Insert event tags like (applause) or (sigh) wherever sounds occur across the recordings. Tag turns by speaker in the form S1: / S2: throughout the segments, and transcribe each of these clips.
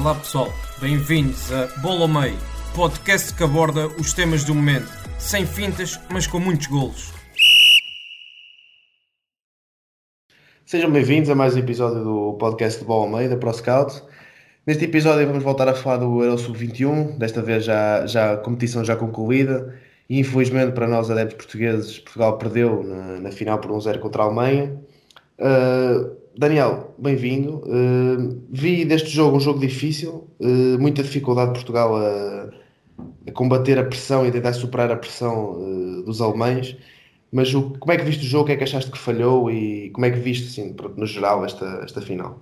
S1: Olá pessoal, bem-vindos a Bola ao Meio, podcast que aborda os temas do momento, sem fintas, mas com muitos golos.
S2: Sejam bem-vindos a mais um episódio do podcast de Bola ao Meio da ProScout. Neste episódio vamos voltar a falar do Euro Sub-21, desta vez já, já a competição já concluída e infelizmente para nós adeptos portugueses, Portugal perdeu na, na final por 1-0 contra a Alemanha. Uh, Daniel, bem-vindo. Uh, vi deste jogo um jogo difícil, uh, muita dificuldade de Portugal a, a, combater a pressão e tentar superar a pressão uh, dos alemães. Mas o, como é que viste o jogo? O que é que achaste que falhou e como é que viste, assim, no geral, esta, esta final?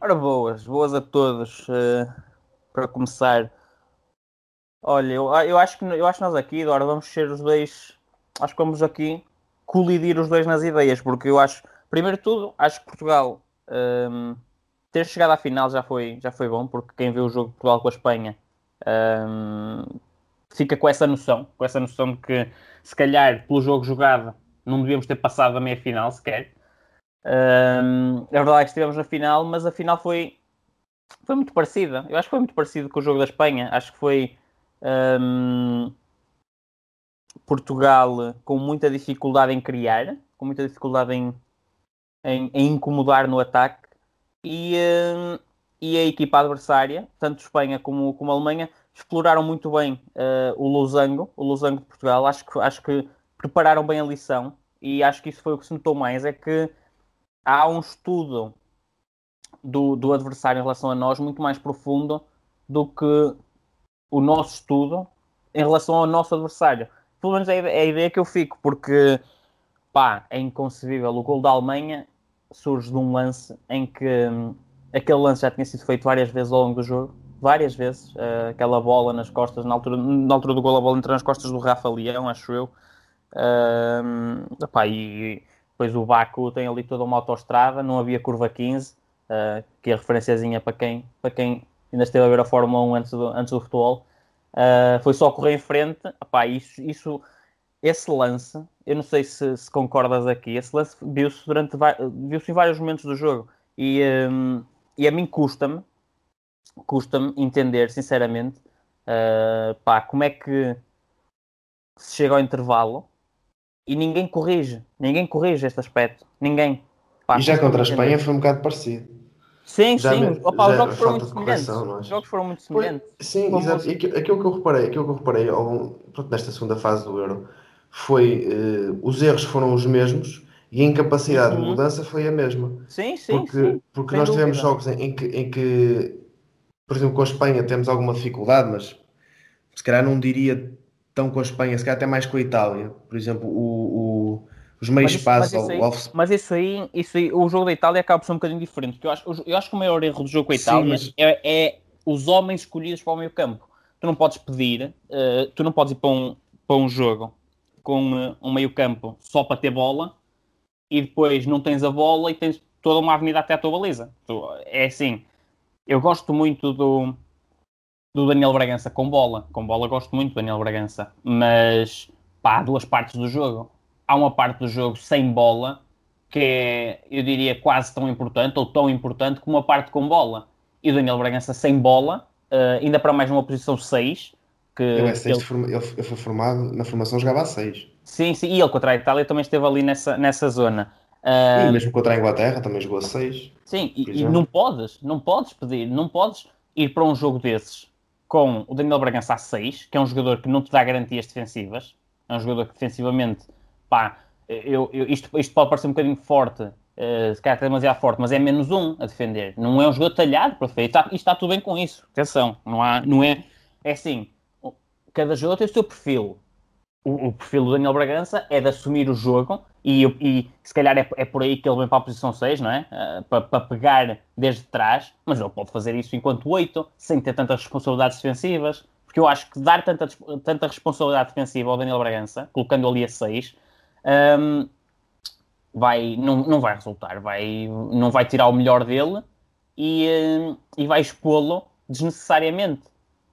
S3: Ora, boas, boas a todos. para começar, olha, eu, eu, acho que, eu acho que nós aqui, Eduardo, vamos ser os dois. Acho que vamos aqui colidir os dois nas ideias, porque eu acho Primeiro de tudo, acho que Portugal um, ter chegado à final já foi, já foi bom, porque quem vê o jogo de Portugal com a Espanha um, fica com essa noção, com essa noção de que se calhar pelo jogo jogado não devíamos ter passado a meia final sequer. Um, a verdade é que estivemos na final, mas a final foi, foi muito parecida. Eu acho que foi muito parecido com o jogo da Espanha. Acho que foi um, Portugal com muita dificuldade em criar, com muita dificuldade em, em, em incomodar no ataque e, uh, e a equipa adversária, tanto Espanha como, como Alemanha, exploraram muito bem uh, o losango, o losango de Portugal. Acho que, acho que prepararam bem a lição e acho que isso foi o que se notou mais, é que há um estudo do, do adversário em relação a nós muito mais profundo do que o nosso estudo em relação ao nosso adversário. Pelo menos é a ideia que eu fico, porque pá, é inconcebível. O gol da Alemanha surge de um lance em que hum, aquele lance já tinha sido feito várias vezes ao longo do jogo, várias vezes, uh, aquela bola nas costas, na altura, na altura do gol a bola entra nas costas do Rafa Leão, acho eu, uh, epá, e depois o Baku tem ali toda uma autoestrada, não havia curva 15, uh, eh, que é a referenciazinha para quem, para quem ainda esteve a ver a Fórmula 1 antes do, antes do futebol, uh, foi só correr em frente, epá, isso, isso, esse lance eu não sei se, se concordas aqui, esse lance viu-se durante viu-se em vários momentos do jogo e, um, e a mim custa-me custa-me entender, sinceramente, uh, pá, como é que se chega ao intervalo e ninguém corrige, ninguém corrige este aspecto, ninguém.
S2: Pá, e já contra a Espanha foi um bocado parecido.
S3: Sim, já sim, me, Opa, os jogos foram muito semelhantes. Os jogos foram muito semelhantes.
S2: Sim, exato. Aquilo, aquilo que eu reparei, aquilo que eu reparei ao, pronto, nesta segunda fase do Euro foi uh, os erros foram os mesmos e a incapacidade uhum. de mudança foi a mesma.
S3: Sim, sim.
S2: Porque,
S3: sim,
S2: porque nós tivemos jogos em, em, que, em que, por exemplo, com a Espanha temos alguma dificuldade, mas se calhar não diria tão com a Espanha, se calhar até mais com a Itália. Por exemplo, o, o os meios espaços.
S3: Mas, isso aí, isso aí, o jogo da Itália acaba por ser um bocadinho diferente. Porque eu acho, eu acho que o maior erro do jogo com a Itália Sim, mas... é, é, os homens escolhidos para o meio campo. Tu não podes pedir, uh, tu não podes ir para um, para um jogo com uh, um meio campo só para ter bola e depois não tens a bola e tens toda uma avenida até a tua baliza. É assim, eu gosto muito do, do Daniel Bragança com bola. Com bola gosto muito do Daniel Bragança. Mas, pá, há duas partes do jogo. Há uma parte do jogo sem bola, que é, eu diria, quase tão importante, ou tão importante, como a parte com bola. E o Daniel Bragança sem bola, uh, ainda para mais numa posição 6,
S2: que ele, é ele... ele foi formado, na formação jogava a 6.
S3: Sim, sim, e ele contra a Itália também esteve ali nessa, nessa zona.
S2: Uh... E mesmo contra a Inglaterra também jogou a 6.
S3: Sim, e, e, não podes, não podes pedir, não podes ir para um jogo desses com o Daniel Bragança a 6, que é um jogador que não te dá garantias defensivas, é um jogador que defensivamente, pá, eu, eu, isto, isto pode parecer um bocadinho forte, uh, se calhar é demasiado forte, mas é menos um a defender. Não é um jogador talhado para defender. E está, está tudo bem com isso. Atenção, não, há, não é. É assim, cada jogador tem o seu perfil. o, o, perfil do Daniel Bragança é de assumir o jogo e, e se calhar é, é, por aí que ele vem para a posição 6, não é? Uh, para, para, pegar desde trás, mas ele pode fazer isso enquanto 8, sem ter tantas responsabilidades defensivas, porque eu acho que dar tanta, tanta responsabilidade defensiva ao Daniel Bragança, colocando ali a 6, um, vai, não, não vai resultar, vai, não vai tirar o melhor dele e, um, e vai expô-lo desnecessariamente,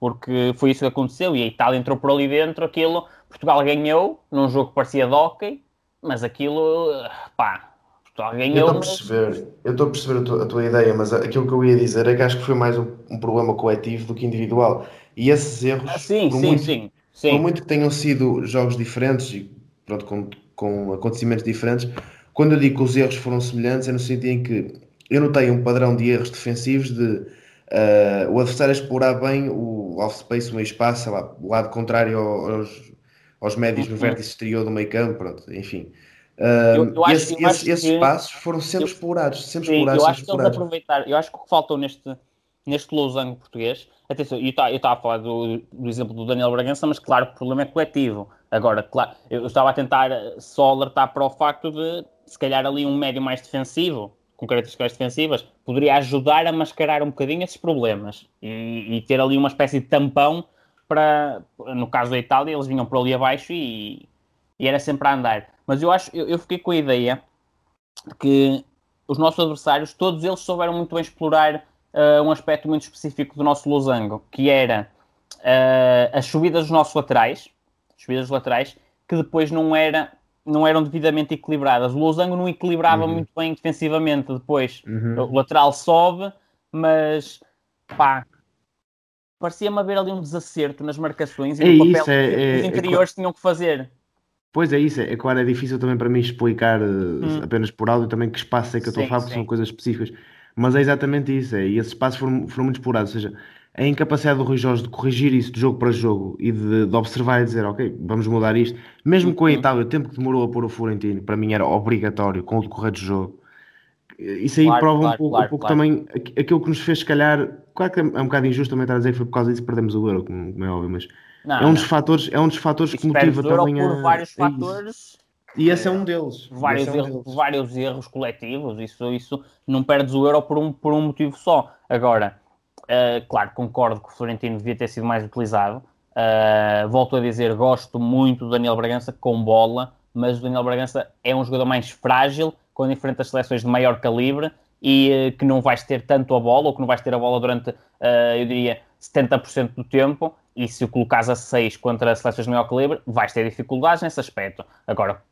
S3: porque foi isso que aconteceu e a Itália entrou por ali dentro, aquilo, Portugal ganhou num jogo que parecia de hockey, mas aquilo, pá, Portugal ganhou.
S2: Eu estou a perceber, eu estou a perceber a tua, a tua, ideia, mas aquilo que eu ia dizer é que acho que foi mais um, um problema coletivo do que individual. E esses erros,
S3: ah, sim, sim,
S2: muito,
S3: sim, sim.
S2: por muito que tenham sido jogos diferentes e pronto, com, com acontecimentos diferentes, quando eu digo que os erros foram semelhantes, é no sentido em que eu notei um padrão de erros defensivos de uh, o adversário explorar bem o off-space, o meio espaço, lá, o lado contrário aos, aos médios no uhum. vértice exterior do meio campo, pronto, enfim. Uh, eu, eu esse, esse, esses espaços foram sempre eu, explorados, sempre sim, explorados.
S3: Eu
S2: acho
S3: que eles eu acho que o que faltou neste, neste losango português, atenção, eu estava a falar do, do, exemplo do Daniel Bragança, mas claro que o problema é coletivo. Agora, claro, eu estava a tentar só alertar para o facto de, se calhar, ali um médio mais defensivo, com características defensivas, poderia ajudar a mascarar um bocadinho esses problemas e, e, ter ali uma espécie de tampão para, no caso da Itália, eles vinham por ali abaixo e, e era sempre a andar. Mas eu acho, eu, eu fiquei com a ideia de que os nossos adversários, todos eles souberam muito bem explorar uh, um aspecto muito específico do nosso losango, que era uh, as subidas dos nossos laterais, subidas laterais, que depois não, era, não eram devidamente equilibradas. O losango não equilibrava uhum. muito bem defensivamente depois. Uhum. O lateral sobe, mas pá, parecia-me haver ali um desacerto nas marcações e
S2: é
S3: no papel
S2: isso, é,
S3: que os é, é interiores é, tinham que fazer.
S2: Pois é isso, é claro, é difícil também para mim explicar hum. apenas por áudio também que espaço é que eu estou a falar, porque são coisas específicas. Mas é exatamente isso, é, e esses espaços foram, foram muito explorados, ou seja, a incapacidade do Rui Jorge de corrigir isso de jogo para jogo e de, de observar e dizer, ok, vamos mudar isto, mesmo com a uhum. Itália, o tempo que demorou a pôr o Florentino, para mim era obrigatório com o decorrer do jogo. Isso aí claro, prova claro, um pouco, claro, um pouco também aquilo que nos fez, se calhar, claro que é um bocado injusto também estar a dizer que foi por causa disso que perdemos o Euro, como, é óbvio, mas não, é um dos fatores, é um dos fatores que motiva também
S3: a. vários fatores.
S2: E esse é um deles.
S3: Vários,
S2: é
S3: um erros, deles. vários erros coletivos, isso, isso não perdes o euro por um, por um motivo só. Agora, uh, claro, concordo que o Florentino devia ter sido mais utilizado. Uh, volto a dizer, gosto muito do Daniel Bragança com bola, mas o Daniel Bragança é um jogador mais frágil quando enfrenta seleções de maior calibre e uh, que não vais ter tanto a bola, ou que não vais ter a bola durante, eu diria, 70% do tempo, e se o colocas a 6 contra seleções de maior calibre, vais ter dificuldades nesse aspecto. Agora,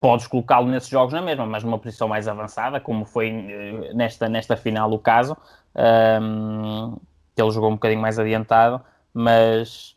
S3: podes colocá-lo nesses jogos na mesma, mas numa posição mais avançada, como foi eh, nesta, nesta final o caso, um, que ele jogou um bocadinho mais adiantado, mas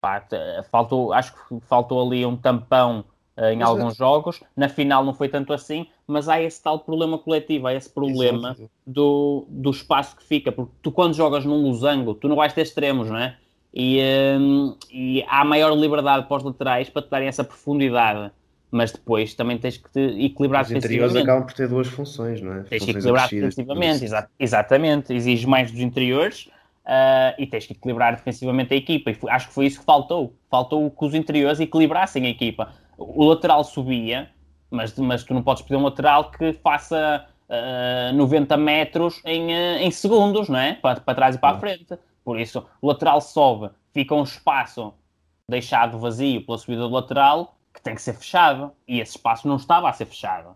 S3: pá, faltou, acho que faltou ali um tampão uh, em Exato. alguns jogos, na final não foi tanto assim, mas há esse tal problema coletivo, há esse problema do, do espaço que fica, porque tu quando jogas num losango, tu não vais ter extremos, não é? E, um, e há maior liberdade para os laterais para te darem essa profundidade mas depois também tens que te equilibrar
S2: Os interiores acabam por ter duas funções, não é?
S3: Tens que equilibrar defensivamente, exa exatamente, exige mais dos interiores uh, e tens que equilibrar defensivamente a equipa. E foi, acho que foi isso que faltou. Faltou que os interiores equilibrassem a equipa. O lateral subia, mas, mas tu não podes pedir um lateral que faça uh, ah, 90 metros em, uh, em segundos, não é? Para, para trás e para a frente. Por isso, o lateral sobe, fica um espaço deixado vazio pela subida do lateral que tem que ser fechado. E esse espaço não estava a ser fechado.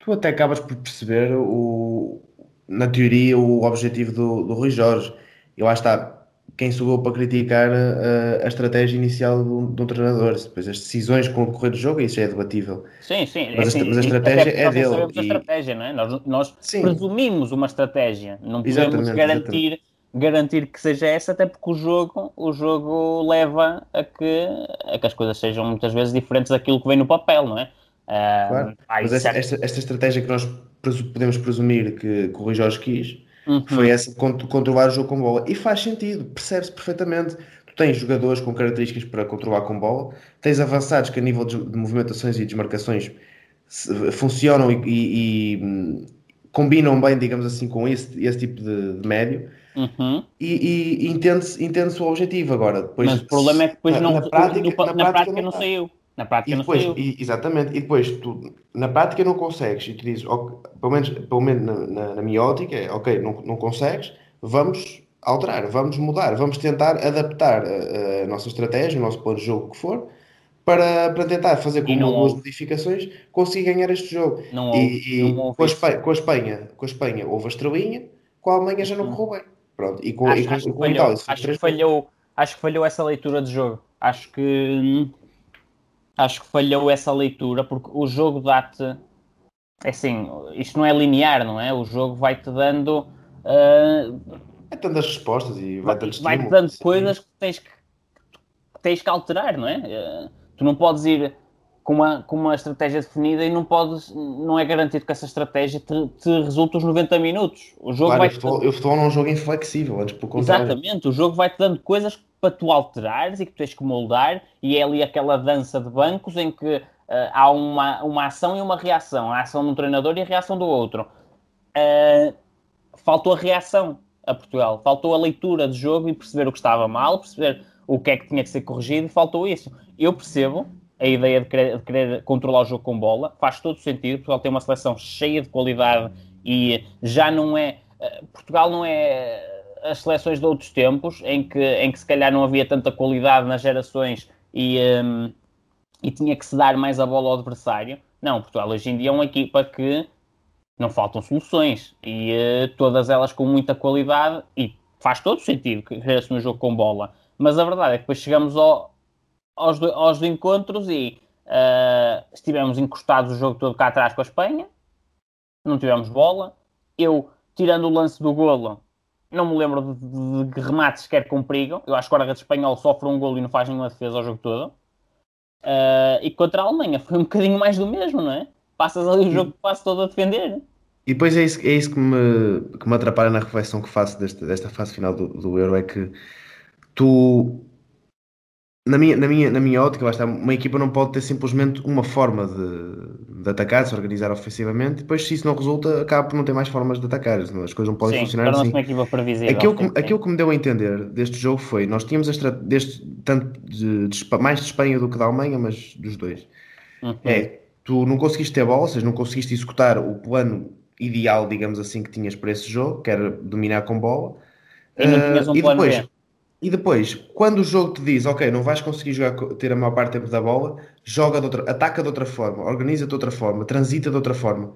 S2: Tu até acabas por perceber, o, na teoria, o objetivo do, do Rui Jorge. Eu acho que está quem soube para criticar a, eh, a estratégia inicial do, do treinador. Depois as decisões com o decorrer do jogo, isso é debatível.
S3: Sim, sim.
S2: Mas,
S3: é,
S2: a, mas a estratégia é dele.
S3: Nós e... a estratégia, não é? Nós, nós presumimos uma estratégia. Não podemos exatamente, garantir exatamente garantir que seja essa, até porque o jogo, o jogo leva a que, a que as coisas sejam muitas vezes diferentes daquilo que vem no papel, não é?
S2: Uh, claro. Mas esta, esta, esta, estratégia que nós podemos presumir que, que o Rui Jorge quis uhum. foi essa de controlar o jogo com bola. E faz sentido, percebe-se perfeitamente. Tu tens jogadores com características para controlar com bola, tens avançados que a nível de, movimentações e desmarcações funcionam e, e, e combinam bem, digamos assim, com esse, esse tipo de, de médio
S3: Uhum.
S2: e, e entende-se entende o objetivo. Agora, depois,
S3: Mas o problema é que depois
S2: na,
S3: não,
S2: na prática,
S3: no-
S2: na
S3: na prática
S2: não
S3: não saiu. Na prática
S2: E
S3: não
S2: depois,
S3: saiu.
S2: e- exatamente, e depois tu na prática não consegues, e tu dizes, ok, pelo menos, pelo menos na, na- na minha ótica, é ok, não, não consegues, vamos alterar, vamos mudar, vamos tentar adaptar a, a nossa estratégia, o nosso plano de jogo, que for, para, para tentar fazer com
S3: E não houve.
S2: modificações conseguir ganhar este jogo.
S3: Não houve,
S2: E, e
S3: não
S2: com, a. Espanha, com, a Espanha, com a Espanha houve a estrelinha, com a Alemanha já não correu bem. Pronto, e com, e
S3: Acho,
S2: com,
S3: acho que
S2: com
S3: falhou, acho, que falhou, acho que falhou essa leitura de jogo. Acho que acho que falhou essa leitura porque o jogo dá-te é assim, isto não é linear, não é? O jogo vai-te dando ah,
S2: é tantas respostas e vai dando
S3: vai-te
S2: estímulo.
S3: dando coisas que tens que, que tens que alterar, não é? Eh, tu não podes ir com uma, com uma estratégia definida e não podes, não é garantido que essa estratégia te, te resulte os 90 minutos. O jogo
S2: Claro,
S3: vai
S2: o futebol, o futebol é um jogo inflexível, antes pelo contrário.
S3: Exatamente, o jogo vai-te dando coisas para tu alterares e que tens que moldar, e é ali aquela dança de bancos em que eh, há uma, uma ação e uma reação, a ação de um treinador e a reação do outro. Eh, faltou a reação a Portugal, faltou a leitura de jogo e perceber o que estava mal, perceber o que é que tinha que ser corrigido, faltou isso. Eu percebo a ideia de querer, de querer controlar o jogo com bola, faz todo sentido, Portugal tem uma seleção cheia de qualidade e já não é. eh, Portugal não é as seleções de outros tempos, em que, em que se calhar não havia tanta qualidade nas gerações e, hum, e tinha que se dar mais a bola ao adversário. Não, Portugal hoje em dia é uma equipa que não faltam soluções e eh, todas elas com muita qualidade e faz todo sentido que querer-se no jogo com bola. Mas a verdade é que depois chegamos ao- aos, aos encontros e eh, estivemos encostados o jogo todo cá atrás com a Espanha, não tivemos bola. Eu, tirando o lance do golo, não me lembro de, de, de remates sequer com perigo. Eu acho que o guarda-redes espanhol sofre um golo e não faz nenhuma defesa ao jogo todo. Eh, e contra a Alemanha (laughs) foi um bocadinho mais do mesmo, não é? Passas ali o jogo quase todo a defender.
S2: E depois é isso, é isso que, me, que me atrapalha na reflexão que faço desta, desta fase final do, do Euro, é que tu, na minha, na minha, na minha ótica, está, uma equipa não pode ter simplesmente uma forma de, de atacar, de se organizar ofensivamente, depois se isso não resulta, acaba por não ter mais formas de atacar, as coisas não podem
S3: Sim,
S2: funcionar assim.
S3: uma equipa previsível.
S2: Aquilo que,
S3: sim.
S2: aquilo que me deu a entender deste jogo foi, nós tínhamos a deste, tanto de, de mais de Espanha do que da Alemanha, mas dos dois.
S3: Uhum.
S2: É, tu não conseguiste ter bola, ou seja, não conseguiste executar o plano ideal, digamos assim, que tinhas para esse jogo, que era dominar com bola.
S3: E
S2: Ah,
S3: um
S2: e depois,
S3: B.
S2: e depois, quando o jogo te diz, ok, não vais conseguir jogar, ter a maior parte do tempo da bola, joga de outra, ataca de outra forma, organiza de outra forma, transita de outra forma.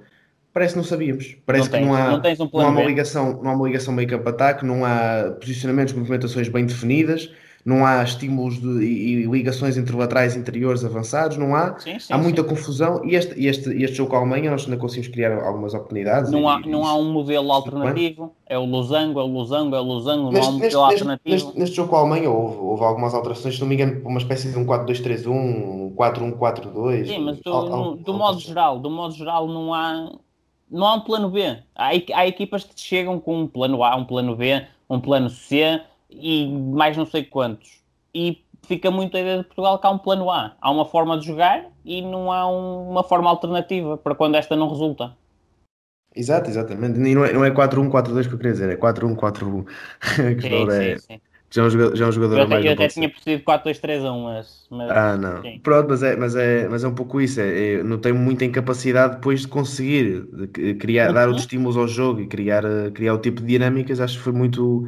S2: Parece que não sabíamos. Parece
S3: Não
S2: que não
S3: tens-
S2: há,
S3: não um
S2: não há uma ligação, não há uma ligação meio campo ataque, não há posicionamentos, movimentações bem definidas, não há estímulos de, e, e ligações entre laterais interiores avançados, não há.
S3: Sim, sim,
S2: há muita
S3: sim.
S2: confusão e este, este, este jogo com a Alemanha nós ainda conseguimos criar algumas oportunidades.
S3: Não há,
S2: e-
S3: não há um modelo alternativo. É o losango, é o losango, é o losango, não há um
S2: Neste,
S3: modelo
S2: neste, neste,
S3: alternativo.
S2: neste- neste jogo com a Alemanha houve, houve algumas alterações, se não me engano, uma espécie de um 4-2-3-1, um 4-1-4-2.
S3: Sim, mas do,
S2: al-
S3: do modo geral, do modo geral não há, não há um plano B. Há, há equipas que chegam com um plano A, um plano B, um plano C e mais não sei quantos. E fica muito a ideia de Portugal que há um plano A. Há uma forma de jogar e não há um- uma forma alternativa para quando esta não resulta.
S2: Exato, exatamente. E não é, não é 4-1-4-2 que eu queria dizer, é 4-1-4-1. (laughs) que
S3: Sim,
S2: é,
S3: sim, sim.
S2: já é um jogador, já é um jogador
S3: Eu
S2: mais
S3: até, eu até tinha percebido 4-2-3-1, mas, mas
S2: Ah, não.
S3: sim.
S2: Pronto, mas é, mas, é, mas é um pouco isso. É, é, não tenho muita incapacidade depois de conseguir de criar, dar
S3: Uhum.
S2: os estímulos ao jogo e criar, eh, criar o tipo de dinâmicas. Acho que foi muito.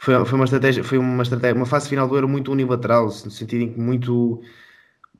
S2: Foi, foi uma estratégia, foi uma estratégia, uma fase final do Euro muito unilateral, no sentido em que muito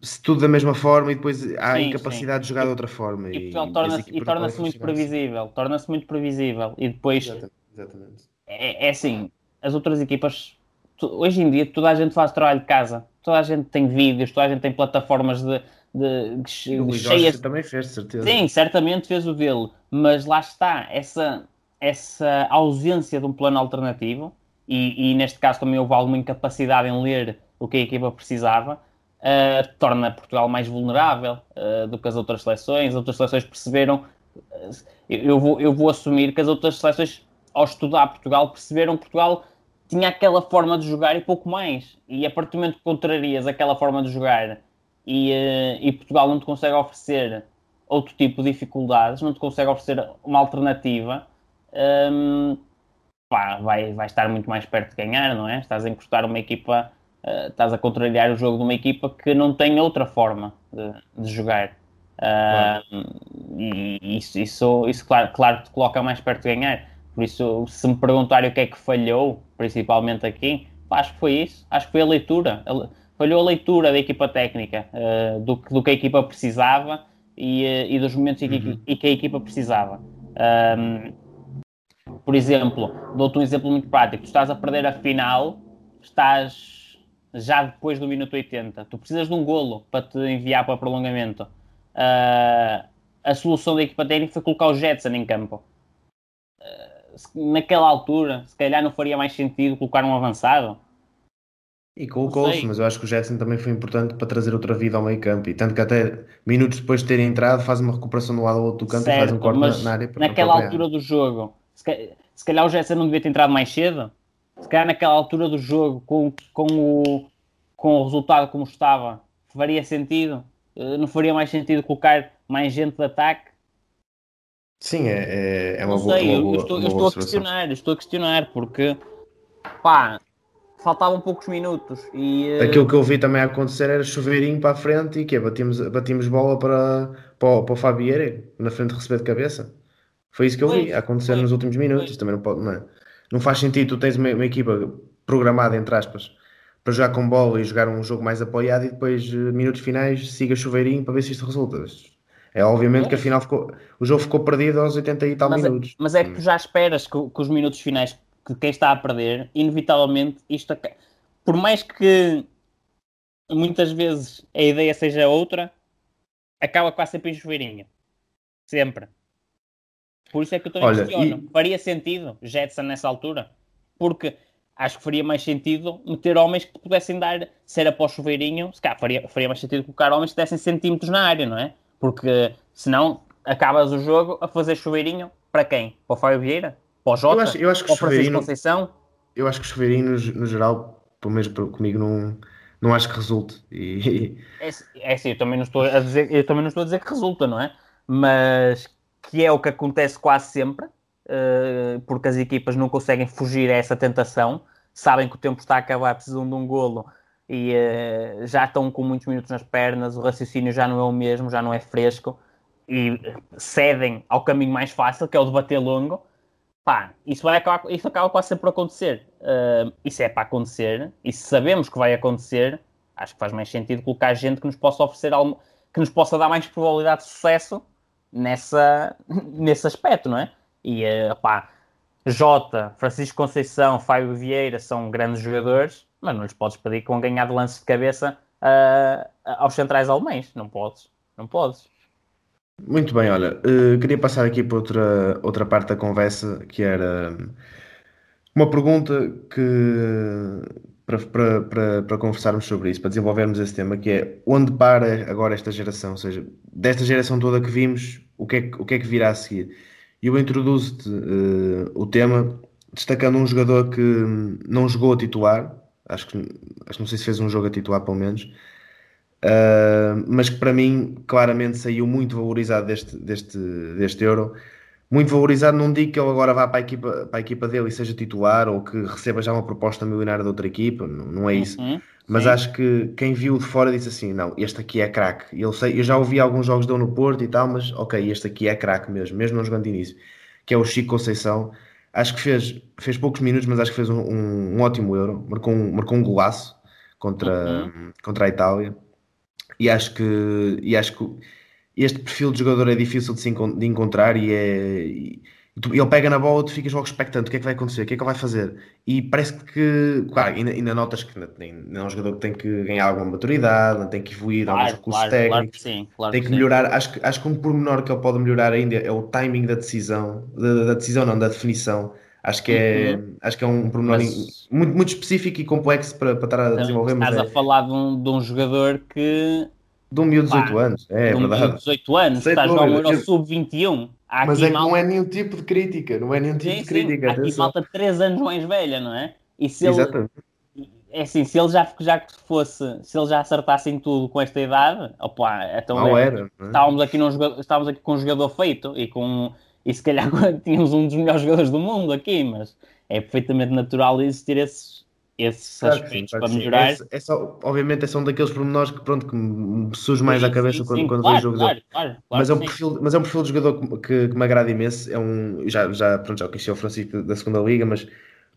S2: se tudo da mesma forma e depois há
S3: Sim,
S2: incapacidade de jogar de outra forma.
S3: E, Portugal torna-se, e
S2: podem
S3: muito
S2: assim.
S3: previsível. Torna-se muito previsível. E depois,
S2: Exatamente. exatamente.
S3: é, é assim, as outras equipas, tu- hoje em dia, toda a gente faz trabalho de casa. Toda a gente tem vídeos, toda a gente tem plataformas de, de, de-
S2: E o
S3: de cheias
S2: Jorge também fez, certeza.
S3: Sim, certamente fez o dele, mas lá está, essa, essa ausência de um plano alternativo, e, e neste caso também houve alguma incapacidade em ler o que a equipa precisava, eh, torna Portugal mais vulnerável eh, do que as outras seleções. As outras seleções perceberam, eh, eu, vou, eu vou assumir que as outras seleções, ao estudar Portugal, perceberam que Portugal tinha aquela forma de jogar e pouco mais. E a partir do momento que contrarias aquela forma de jogar e, e Portugal não te consegue oferecer outro tipo de dificuldades, não te consegue oferecer uma alternativa, um, pá, vai, vai estar muito mais perto de ganhar, não é? Estás a encostar uma equipa, uh, estás a contrariar o jogo de uma equipa que não tem outra forma de, de jogar. Uh, e isso, isso, isso claro, claro te coloca mais perto de ganhar. Por isso, se me perguntarem o que é que falhou, principalmente aqui, pá, acho que foi isso. Acho que foi a leitura. Falhou a leitura da equipa técnica, uh, do, do que a equipa precisava e, uh, e dos momentos em que, uhum. que a equipa precisava. Um, por exemplo, dou-te um exemplo muito prático. Tu estás a perder a final, estás já depois do minuto 80. Tu precisas de um golo para te enviar para prolongamento. Uh, a solução da equipa técnica foi colocar o Jetson em campo. Uh, naquela altura, se calhar não faria mais sentido colocar um avançado.
S2: E colocou-se, mas eu acho que o Jetson também foi importante para trazer outra vida ao meio campo. E tanto que até minutos depois de ter entrado, faz uma recuperação do lado ao outro do campo certo, e faz um corte na, na área.
S3: Para naquela altura do jogo, se, se calhar o Jetson não devia ter entrado mais cedo. Se calhar naquela altura do jogo, com, com, o, com o resultado como estava, faria sentido. Eh, não faria mais sentido colocar mais gente de ataque?
S2: Sim, é, é, é uma
S3: não
S2: boa,
S3: sei,
S2: uma boa,
S3: eu estou,
S2: uma
S3: eu estou a questionar, estou a questionar, porque pá, faltavam poucos minutos e
S2: uh... aquilo que eu vi também acontecer era chuveirinho para a frente e que batimos, batimos bola para, para, para o Fabiere na frente de receber de cabeça. Foi isso que eu vi acontecer nos últimos minutos. Também não, pode, não, é? não faz sentido. Tu tens uma, uma, equipa programada, entre aspas, para jogar com bola e jogar um jogo mais apoiado e depois, eh, minutos finais, siga chuveirinho para ver se isto resulta. É obviamente é. que afinal ficou, o jogo ficou perdido aos 80 e tal
S3: mas
S2: é, minutos.
S3: Mas é que tu já esperas que, que, os minutos finais, que quem está a perder, inevitavelmente, isto por mais que muitas vezes a ideia seja outra, acaba quase sempre em chuveirinho. Sempre. Por isso é que eu também Olha, questiono. E... Faria sentido Jetson nessa altura? Porque acho que faria mais sentido meter homens que pudessem dar, se era para o chuveirinho, se calhar faria, faria mais sentido colocar homens que dessem centímetros na área, não é? Porque senão acabas o jogo a fazer chuveirinho para quem? Para o Fábio Vieira? Para o Jota? Eu acho, eu acho que para o Francisco Conceição?
S2: Eu acho que o chuveirinho, no, no geral, pelo menos comigo, não, não acho que resulte. E...
S3: É, é assim, eu também, não estou a dizer, eu também não estou a dizer que resulta, não é? Mas que é o que acontece quase sempre, uh, porque as equipas não conseguem fugir a essa tentação, sabem que o tempo está a acabar, precisam de um golo e uh, já estão com muitos minutos nas pernas, o raciocínio já não é o mesmo, já não é fresco e cedem ao caminho mais fácil, que é o de bater longo. Pá, isso, vai acabar, isso acaba quase sempre por acontecer. Uh, isso é para acontecer, e se sabemos que vai acontecer, acho que faz mais sentido colocar gente que nos possa oferecer algo, que nos possa dar mais probabilidade de sucesso nessa, (laughs) nesse aspecto, não é? E uh, pá, Jota, Francisco Conceição, Fábio Vieira são grandes jogadores, mas não lhes podes pedir que vão ganhar de lance de cabeça uh, aos centrais alemães. Não podes, não podes.
S2: Muito bem, olha, uh, queria passar aqui para outra, outra parte da conversa que era uma pergunta que para, para, para, conversarmos sobre isso, para desenvolvermos esse tema, que é onde para agora esta geração, ou seja, desta geração toda que vimos, o que é que, o que, é que virá a seguir? E eu introduzo-te uh, o tema destacando um jogador que não jogou a titular, acho que, acho que não sei se fez um jogo a titular pelo menos, uh, mas que para mim claramente saiu muito valorizado deste, deste, deste Euro muito valorizado. Não digo que ele agora vá para a equipa, para a equipa dele e seja titular ou que receba já uma proposta milionária de outra equipa, não, não é isso. Uhum, Mas sim. acho que quem viu de fora disse assim: não, este aqui é craque. Eu, sei, eu já ouvi alguns jogos dele no Porto e tal, mas ok, este aqui é craque mesmo, mesmo não jogando de início, que é o Chico Conceição. Acho que fez, fez poucos minutos, mas acho que fez um, um, um ótimo euro. Marcou um, marcou um golaço contra, uhum. contra a Itália. E acho que, e acho que este perfil de jogador é difícil de, se de encontrar e é. E, ele pega na bola, tu ficas logo expectante, o que é que vai acontecer, o que é que ele vai fazer? E parece que, claro, ainda, ainda notas que ainda é um jogador que tem que ganhar alguma maturidade, tem que evoluir claro, alguns recursos claro, técnicos, claro que sim, claro tem que, que melhorar. Acho que, acho que um pormenor que ele pode melhorar ainda é o timing da decisão, da, da decisão, não, da definição. Acho que é, uhum. acho que é um pormenor Mas, muito, muito específico e complexo para, para estar a desenvolver.
S3: Estás
S2: é...
S3: a falar de um, de um jogador que
S2: de um miúdo de 18 anos, é,
S3: de um
S2: verdade.
S3: de 18 anos, Sei estás no Euro Sub-21.
S2: Mas é que não é nenhum tipo de crítica, não é nenhum tipo sim, de crítica.
S3: Há aqui falta 3 anos mais velha, não é? E se
S2: Exatamente.
S3: Ele... é assim, se ele já, já fosse, se ele já acertasse em tudo com esta idade, opa, então
S2: Não
S3: é,
S2: era, não é?
S3: estávamos, aqui num jogador, estávamos aqui com um jogador feito e com e se calhar (laughs) tínhamos um dos melhores jogadores do mundo aqui, mas é perfeitamente natural existir esses, esses
S2: Claro
S3: aspectos
S2: sim, claro
S3: para melhorar.
S2: É, é só, obviamente, é só um daqueles pormenores que, pronto, que me surge mais à cabeça
S3: sim,
S2: quando,
S3: sim,
S2: quando
S3: claro,
S2: vejo o jogo dele.
S3: claro, claro, claro
S2: mas, é um perfil, mas é um perfil de jogador que, que, que me agrada imenso. É um, já, já, pronto, já conheci o Francisco da segunda Liga, mas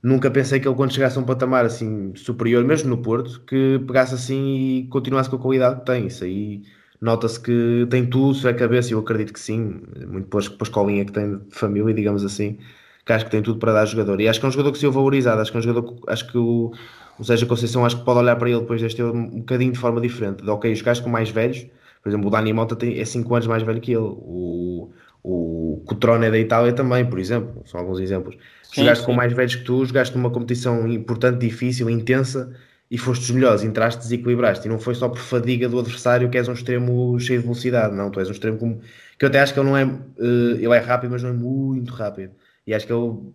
S2: nunca pensei que ele, quando chegasse a um patamar assim superior, mesmo no Porto, que pegasse assim e continuasse com a qualidade que tem. Isso aí nota-se que tem tudo, se é cabeça, e eu acredito que sim, muito pela, pela escolinha que tem de família, digamos assim, que acho que tem tudo para dar jogador. E acho que é um jogador que se eu valorizado, acho que é um jogador que acho que o, o Sérgio Conceição acho que pode olhar para ele depois deste um bocadinho de forma diferente. De, ok, os gajos com mais velhos, por exemplo, o Dani Mota tem, é 5 anos mais velho que ele, o, o Cotrone é da Itália também, por exemplo, são alguns exemplos.
S3: Sim,
S2: Jogaste com
S3: sim.
S2: mais velhos que tu, jogaste numa competição importante, difícil, intensa e foste dos melhores, entraste, desequilibraste e não foi só por fadiga do adversário que és um extremo cheio de velocidade, não, tu és um extremo como, que eu até acho que ele não é, eh, ele é rápido, mas não é muito rápido. E acho que ele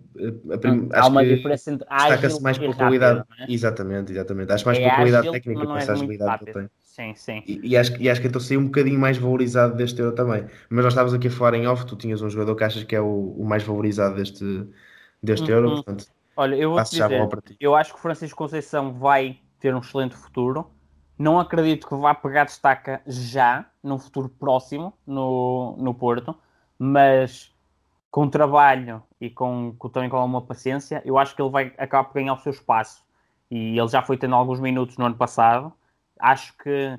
S2: eh, prim-
S3: Há
S2: acho
S3: uma
S2: que
S3: diferença entre ágil
S2: mais
S3: e
S2: pela
S3: rápido,
S2: qualidade.
S3: é?
S2: Exatamente, exatamente. Acho mais
S3: É
S2: pela qualidade técnica e pela
S3: é muito
S2: agilidade que ele
S3: rápido.
S2: tem.
S3: Sim, sim.
S2: E, e acho, que- e acho que então saiu um bocadinho mais valorizado deste Euro também. Mas nós estávamos aqui a falar em off, tu tinhas um jogador que achas que é o, o mais valorizado deste, deste Euro,
S3: Uhum.
S2: portanto,
S3: Olha, eu vou dizer,
S2: bola para ti.
S3: eu acho que o Francisco Conceição vai ter um excelente futuro. Não acredito que vá pegar destaca já, num futuro próximo, no, no Porto, mas com trabalho e com, com- também com alguma paciência, eu acho que ele vai acabar por ganhar o seu espaço. E ele já foi tendo alguns minutos no ano passado. Acho que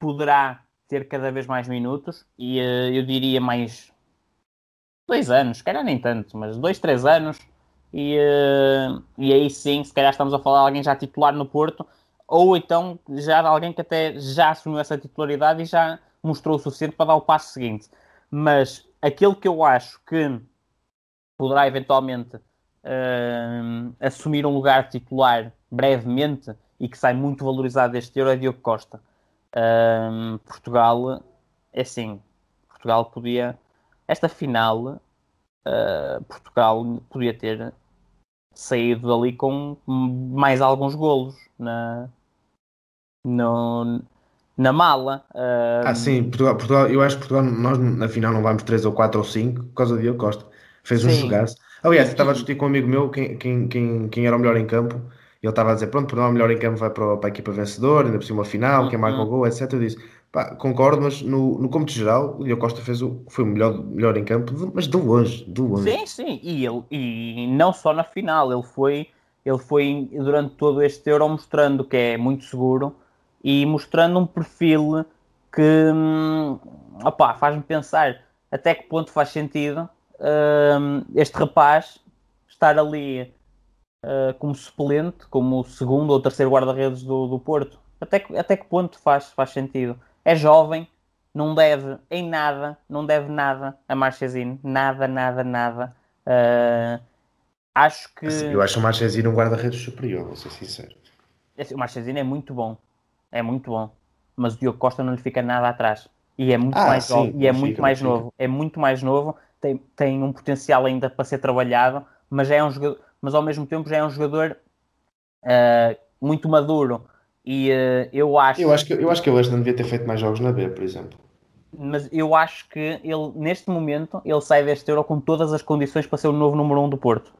S3: poderá ter cada vez mais minutos e eh, eu diria mais dois anos, se calhar nem tanto, mas dois, três anos, e, eh, e aí sim, se calhar estamos a falar de alguém já titular no Porto, ou então já alguém que até já assumiu essa titularidade e já mostrou o suficiente para dar o passo seguinte. Mas aquele que eu acho que poderá eventualmente eh, assumir um lugar titular brevemente e que sai muito valorizado deste Euro é Diogo Costa. Eh, Portugal, é assim, Portugal podia esta final uh, Portugal podia ter saído dali com mais alguns golos na, no, na mala. Uh,
S2: Ah, sim, Portugal, Portugal, eu acho que Portugal, nós na final não vamos 3 ou 4 ou 5 por causa de Diogo Costa. Fez um jogaço. Aliás, eu estava a discutir com um amigo meu quem, quem, quem, quem era o melhor em campo. E ele estava a dizer: Pronto, Portugal é o melhor em campo, vai para, a- para a equipa vencedora, ainda por cima a final, quem marca o gol, etc. Eu disse: Pá, concordo, mas no, no cômputo geral, o Diogo Costa fez o, foi o melhor, melhor em campo, mas de longe, de longe.
S3: Sim, sim, e, ele, e não só na final, ele foi, ele foi durante todo este Euro mostrando que é muito seguro e mostrando um perfil que hum, opá, faz-me pensar até que ponto faz sentido hum, este rapaz estar ali uh, como suplente, como segundo ou terceiro guarda-redes do, do Porto. Até que, até que ponto faz, faz sentido? É jovem, não deve em nada, não deve nada a Marchesino, nada, nada, nada. Uh, acho que
S2: Assim, eu acho o Marchesino um guarda-redes superior, vou ser sincero.
S3: Esse- o Marchesino é muito bom, é muito bom, mas o Diogo Costa não lhe fica nada atrás e é muito
S2: Ah,
S3: mais
S2: sim,
S3: jovem, e é muito
S2: fica,
S3: mais
S2: fica.
S3: novo, é muito mais novo, tem, tem um potencial ainda para ser trabalhado, mas é um jogador, mas ao mesmo tempo já é um jogador uh, muito maduro e uh, eu acho
S2: Eu acho que, eu acho que ele este não devia ter feito mais jogos na B, por exemplo.
S3: mas eu acho que ele, neste momento, ele sai deste Euro com todas as condições para ser o novo número 1 um do Porto.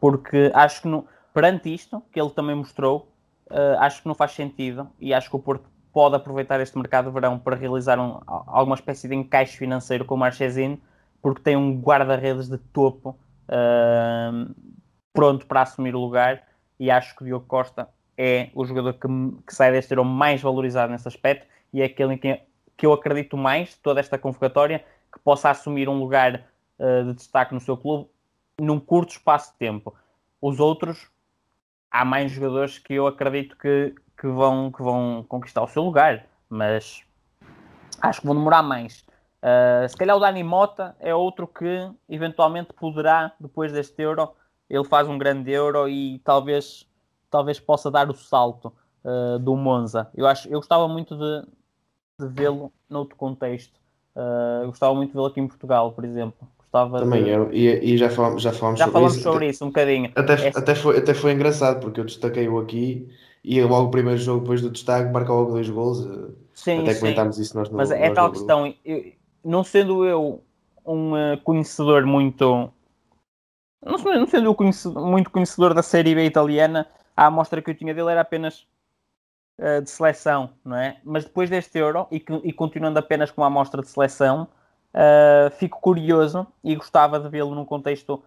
S3: Porque acho que, no- perante isto, que ele também mostrou, eh, acho que não faz sentido e acho que o Porto pode aproveitar este mercado de verão para realizar um- alguma espécie de encaixe financeiro com o Marchesino, porque tem um guarda-redes de topo eh, pronto para assumir o lugar e acho que o Diogo Costa é o jogador que, que sai deste Euro mais valorizado nesse aspecto e é aquele em que que eu acredito mais de toda esta convocatória que possa assumir um lugar uh, de destaque no seu clube num curto espaço de tempo. Os outros, há mais jogadores que eu acredito que, que, vão, que vão conquistar o seu lugar, mas acho que vão demorar mais. Uh, se calhar o Dani Mota é outro que eventualmente poderá, depois deste Euro, ele faz um grande Euro e talvez, talvez possa dar o salto uh, do Monza. Eu, acho, eu gostava muito de, de vê-lo noutro contexto. Uh, gostava muito de vê-lo aqui em Portugal, por exemplo. Gostava
S2: Também
S3: de...
S2: eu, e, e já falamos, já falamos
S3: Já
S2: sobre
S3: falamos
S2: isso.
S3: sobre isso um bocadinho.
S2: Até,
S3: É-
S2: até, foi, até foi engraçado, porque eu destaquei-o aqui e logo o primeiro jogo depois do destaque marca logo dois gols. eh,
S3: sim,
S2: até
S3: sim.
S2: comentámos isso nós no
S3: Mas é
S2: nós
S3: tal questão, eu- não sendo eu um eh, conhecedor muito. Não sendo, não sendo eu conhecedor- muito conhecedor da Série B italiana, a amostra que eu tinha dele era apenas eh, de seleção, não é? Mas depois deste Euro, e, e continuando apenas com a amostra de seleção, eh, fico curioso e gostava de vê-lo num contexto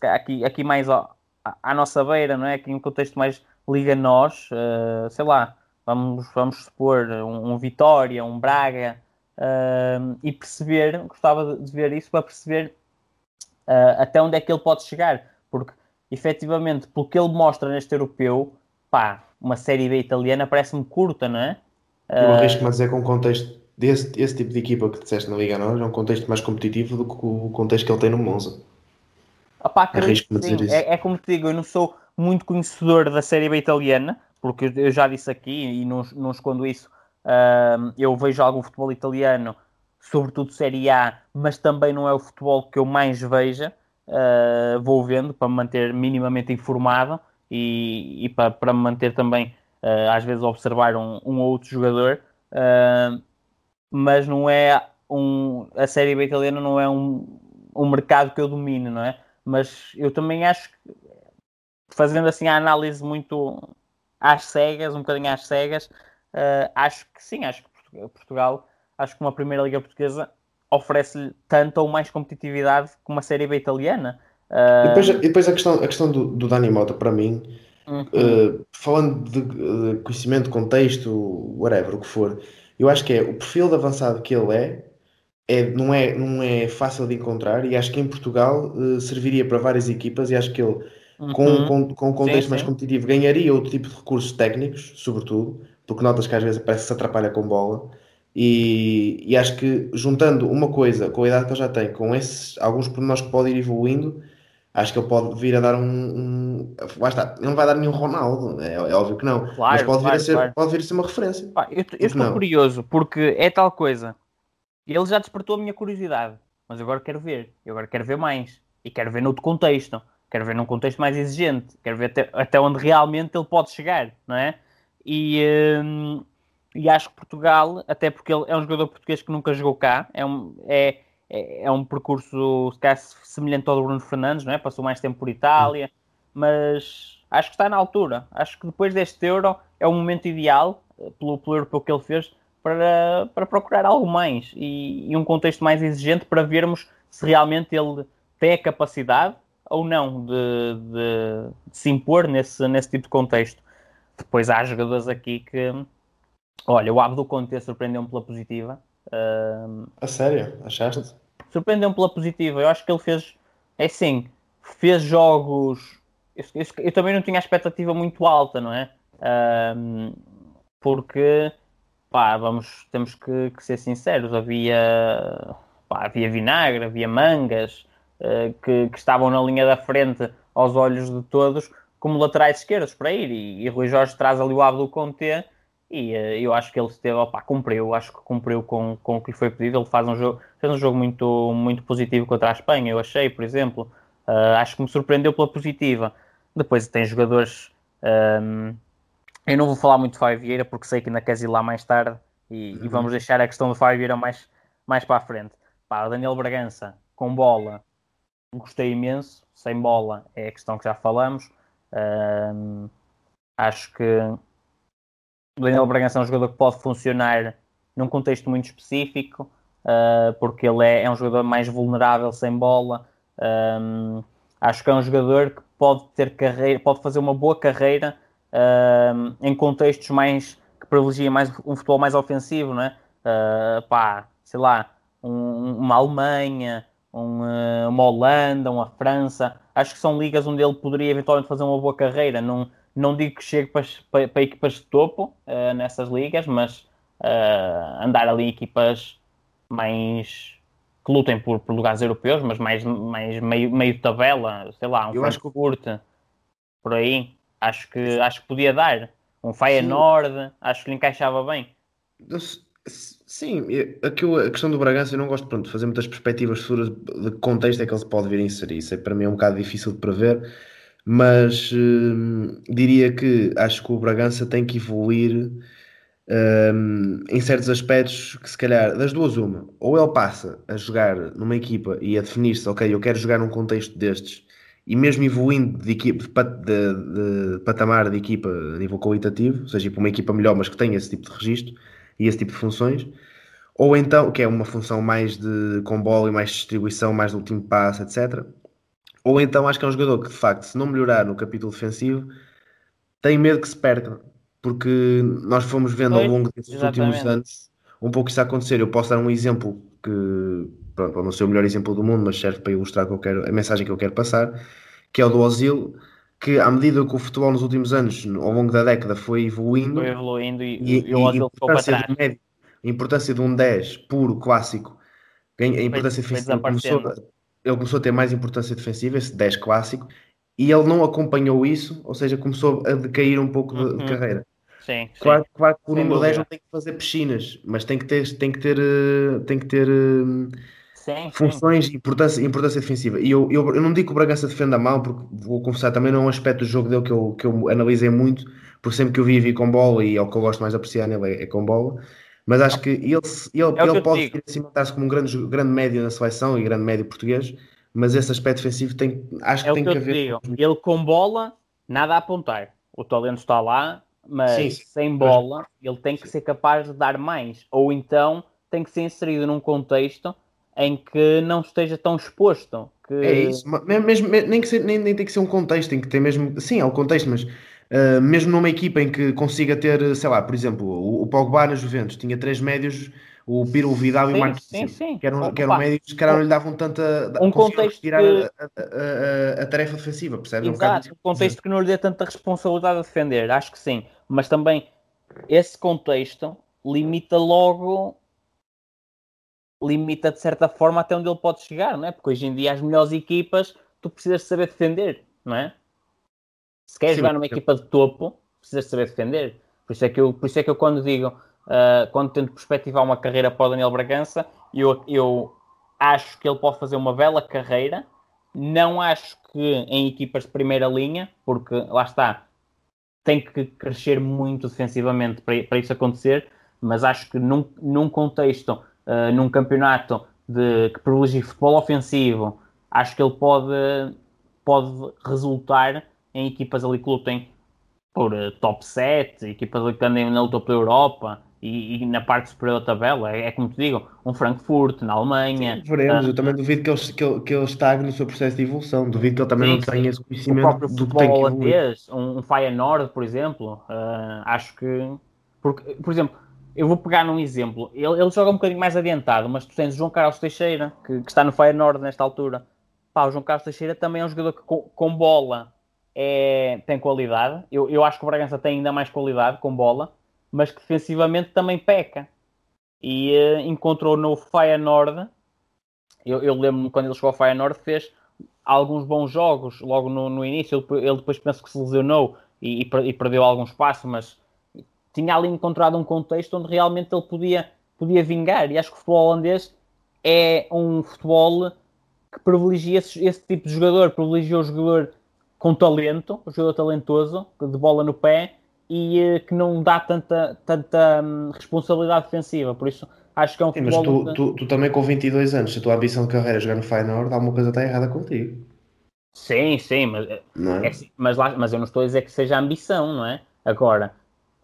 S3: calhar aqui, aqui mais ao- à, nossa beira, não é? Aqui num contexto mais liga-nós, eh, sei lá, vamos, vamos supor um, um Vitória, um Braga, e perceber, gostava de, ver isso para perceber até onde é que ele pode chegar, porque efetivamente, pelo que ele mostra neste europeu, pá, uma série B italiana parece-me curta, não é?
S2: Eu arrisco-me a dizer que um contexto desse esse tipo de equipa que disseste na Liga Nós é um contexto mais competitivo do que o contexto que ele tem no Monza.
S3: Opá, acredito
S2: dizer isso.
S3: É, é como te digo, eu não sou muito conhecedor da Série B italiana, porque eu- já disse aqui e não, não escondo isso. ahm, eu vejo algum futebol italiano, sobretudo Série A, mas também não é o futebol que eu mais veja. Ah, vou vendo para me manter minimamente informado e, e para, para me manter também, ah, às vezes, observar um, um ou outro jogador. Mas não é um. A Série B italiana não é um, um mercado que eu domino, não é? Mas eu também acho que, fazendo assim a análise muito às cegas, um bocadinho às cegas, eh, acho que sim, acho que Portu- Portugal, acho que uma Primeira Liga Portuguesa oferece-lhe tanta ou mais competitividade que uma Série B italiana. Eh,
S2: E depois, e depois a questão, a questão do, do Dani Mota, para mim,
S3: uhum.
S2: eh, falando de, de conhecimento, contexto, whatever, o que for, eu acho que é o perfil de avançado que ele é, é, não, é não é fácil de encontrar e acho que em Portugal eh, serviria para várias equipas e acho que ele, com,
S3: Uhum.
S2: com, com um contexto
S3: Sim,
S2: mais
S3: sim.
S2: competitivo, ganharia outro tipo de recursos técnicos, sobretudo, porque notas que às vezes parece que se atrapalha com bola. E, e acho que juntando uma coisa com a idade que ele já tem, com esses alguns pormenores que pode ir evoluindo, acho que ele pode vir a dar um. um lá está, ele não vai dar nenhum Ronaldo, é, é óbvio que não, mas
S3: Claro,
S2: pode vir,
S3: claro,
S2: a ser,
S3: claro.
S2: pode vir a ser uma referência.
S3: Pá, eu, eu estou
S2: não?
S3: curioso, porque é tal coisa. Ele já despertou a minha curiosidade, mas agora quero ver. Eu agora quero ver mais. E quero ver noutro contexto. Quero ver num contexto mais exigente. Quero ver até, até onde realmente ele pode chegar, não é? E, hum, e acho que Portugal, até porque ele é um jogador português que nunca jogou cá, é um, é, é, é um percurso se calhar, semelhante ao do Bruno Fernandes, não é? Passou mais tempo por Itália, mas acho que está na altura. Acho que depois deste Euro é o momento ideal, eh, pelo, pelo europeu que ele fez, para, para procurar algo mais e, e um contexto mais exigente para vermos se realmente ele tem a capacidade ou não de, de- de se impor nesse, nesse tipo de contexto. Depois há jogadores aqui que, olha, o Abdul Conte surpreendeu-me pela positiva. Ahm,
S2: A sério, achaste?
S3: surpreendeu-me pela positiva. Eu acho que ele fez, é assim, fez jogos. Eu, eu- eu também não tinha a expectativa muito alta, não é? Ahm, porque, pá, vamos, temos que, que ser sinceros. Havia, pá, havia vinagre, havia mangas eh, que, que estavam na linha da frente aos olhos de todos como laterais esquerdos para ir. E, e Rui Jorge traz ali o Abdul Conte e eh, eu acho que ele esteve, opá, cumpriu, acho que cumpriu com, com o que lhe foi pedido. Ele faz um jogo, fez um jogo muito, muito positivo contra a Espanha, eu achei, por exemplo. Ah, acho que me surpreendeu pela positiva. Depois tem jogadores. ahm, eu não vou falar muito de Fábio Vieira porque sei que ainda queres ir lá mais tarde e, e vamos deixar a questão do Fábio Vieira mais, mais para a frente. Pá, o Daniel Bragança com bola, gostei imenso. Sem bola é a questão que já falamos. Ahm, acho que o Daniel Bragança é um jogador que pode funcionar num contexto muito específico, ah, porque ele é, é um jogador mais vulnerável sem bola. Um, acho que é um jogador que pode ter carreira, pode fazer uma boa carreira um, em contextos mais que privilegia mais um futebol mais ofensivo, não? Uh, pá, sei lá, um- uma Alemanha, um, uh, uma Holanda, uma França. Acho que são ligas onde ele poderia eventualmente fazer uma boa carreira. Não, não digo que chegue para, para, para equipas de topo uh, nessas ligas, mas uh, andar ali equipas mais que lutem por, por lugares europeus, mas mais, mais meio, meio tabela, sei lá, um
S2: Eu acho que-
S3: Frankfurt, por aí, acho que, acho que podia dar. Um Feyenoord, acho que lhe encaixava bem.
S2: Sim, a questão do Bragança, eu não gosto pronto, de fazer muitas perspectivas futuras de contexto é que ele se pode vir a inserir. Isso é, para mim é um bocado difícil de prever, mas hum, diria que acho que o Bragança tem que evoluir hum, em certos aspectos que se calhar, das duas uma, ou ele passa a jogar numa equipa e a definir-se, ok, eu quero jogar num contexto destes, e mesmo evoluindo de, equipa, de, de, de patamar de equipa a nível qualitativo, ou seja, para uma equipa melhor, mas que tenha esse tipo de registro, e esse tipo de funções, ou então, que é uma função mais de com bola e mais distribuição, mais do último passo, etc. Ou então acho que é um jogador que de facto, se não melhorar no capítulo defensivo, tem medo que se perca, porque nós fomos vendo ao longo desses últimos anos um pouco isso a acontecer. Eu posso dar um exemplo que, pronto, não ser o melhor exemplo do mundo, mas serve para ilustrar que eu quero, a mensagem que eu quero passar, que é o do Ozil, que à medida que o futebol nos últimos anos, ao longo da década, foi evoluindo,
S3: foi evoluindo e, e, e o Ozil ficou
S2: para trás. Médio, a importância de um 10 puro, clássico, a importância
S3: foi,
S2: defensiva começou, ele começou a ter mais importância defensiva, esse 10 clássico, e ele não acompanhou isso, ou seja, começou a decair um pouco uhum. de, de, carreira.
S3: Sim,
S2: claro, sim. claro que o número 10 não tem que fazer piscinas, mas tem que ter, tem que ter, eh, tem que ter eh,
S3: sim,
S2: funções e importância, importância defensiva. E eu, eu, eu não digo que o Bragança defenda mal, porque vou confessar, também não é um aspecto do jogo dele que eu, que eu analisei muito, porque sempre que eu vi, vi com bola e é o que eu gosto mais de apreciar nele é, é com bola. Mas acho que ele, ele,
S3: é
S2: ele pode cimentar-se como um grande, grande médio na seleção e grande médio português, mas esse aspecto defensivo tem, acho que
S3: é
S2: tem
S3: que,
S2: que haver.
S3: Digo. Ele com bola, nada a apontar. O talento está lá, mas sim, sim. sem bola, ele tem que ser capaz de dar mais. Ou então tem que ser inserido num contexto em que não esteja tão exposto. Que...
S2: É isso, mesmo, nem, que ser, nem, nem tem que ser um contexto, tem que ter mesmo. Sim, é o contexto, mas uh, mesmo numa equipa em que consiga ter, sei lá, por exemplo, o, o Pogba na Juventus tinha três médios, o Piro, o Vidal sim, e o Marcos,
S3: sim, sim.
S2: que eram, que eram médios que não lhe davam tanta.
S3: Um contexto
S2: tirar que... a, a, a, a, tarefa defensiva, percebe?
S3: Exato, um, um contexto que não lhe dê tanta responsabilidade a defender, acho que sim, mas também esse contexto limita logo limita de certa forma até onde ele pode chegar, não é? Porque hoje em dia as melhores equipas tu precisas saber defender, não é? Se queres Sim, jogar numa equipa de topo, precisas saber defender. Por isso é que eu, por isso é que eu quando digo, uh, quando tento perspectivar uma carreira para o Daniel Bragança, eu, eu acho que ele pode fazer uma bela carreira. Não acho que em equipas de primeira linha, porque lá está, tem que crescer muito defensivamente para, para isso acontecer, mas acho que num, num contexto uh, num campeonato de, que privilegia futebol ofensivo, acho que ele pode, pode resultar em equipas ali que lutem por uh, top 7, equipas ali que andem na luta pela Europa e, e, na parte superior da tabela. É, é, como te digo, um Frankfurt na Alemanha.
S2: Sim, veremos, uh, eu também duvido que ele, que, ele, que ele estagne no seu processo de evolução, duvido que ele também sim, não tenha esse conhecimento o próprio que
S3: holandês, um, um Feyenoord, por exemplo, uh, acho que. Porque, por exemplo, eu vou pegar num exemplo. Ele, ele, joga um bocadinho mais adiantado, mas tu tens o João Carlos Teixeira, que, que está no Feyenoord nesta altura. Pá, o João Carlos Teixeira também é um jogador que com, com bola é, tem qualidade. Eu, eu acho que o Bragança tem ainda mais qualidade com bola, mas que defensivamente também peca. E uh, encontrou no Feyenoord, eu, eu lembro-me quando ele chegou ao Feyenoord, fez alguns bons jogos logo no, no início. Ele, ele, depois penso que se lesionou e, e, e perdeu algum espaço, mas tinha ali encontrado um contexto onde realmente ele podia, podia vingar. E acho que o futebol holandês é um futebol que privilegia esse, esse tipo de jogador, privilegia o jogador com talento, o jogador talentoso, de bola no pé, e uh, que não dá tanta, tanta um, responsabilidade defensiva. Por isso, acho que é um
S2: Sim. Mas tu, tu, tu, também com 22 anos, se a tua ambição de carreira é jogar no Feyenoord, alguma coisa está errada contigo.
S3: Sim, sim, mas, é? É, mas, lá, mas eu não estou a dizer que seja ambição, não é? Agora,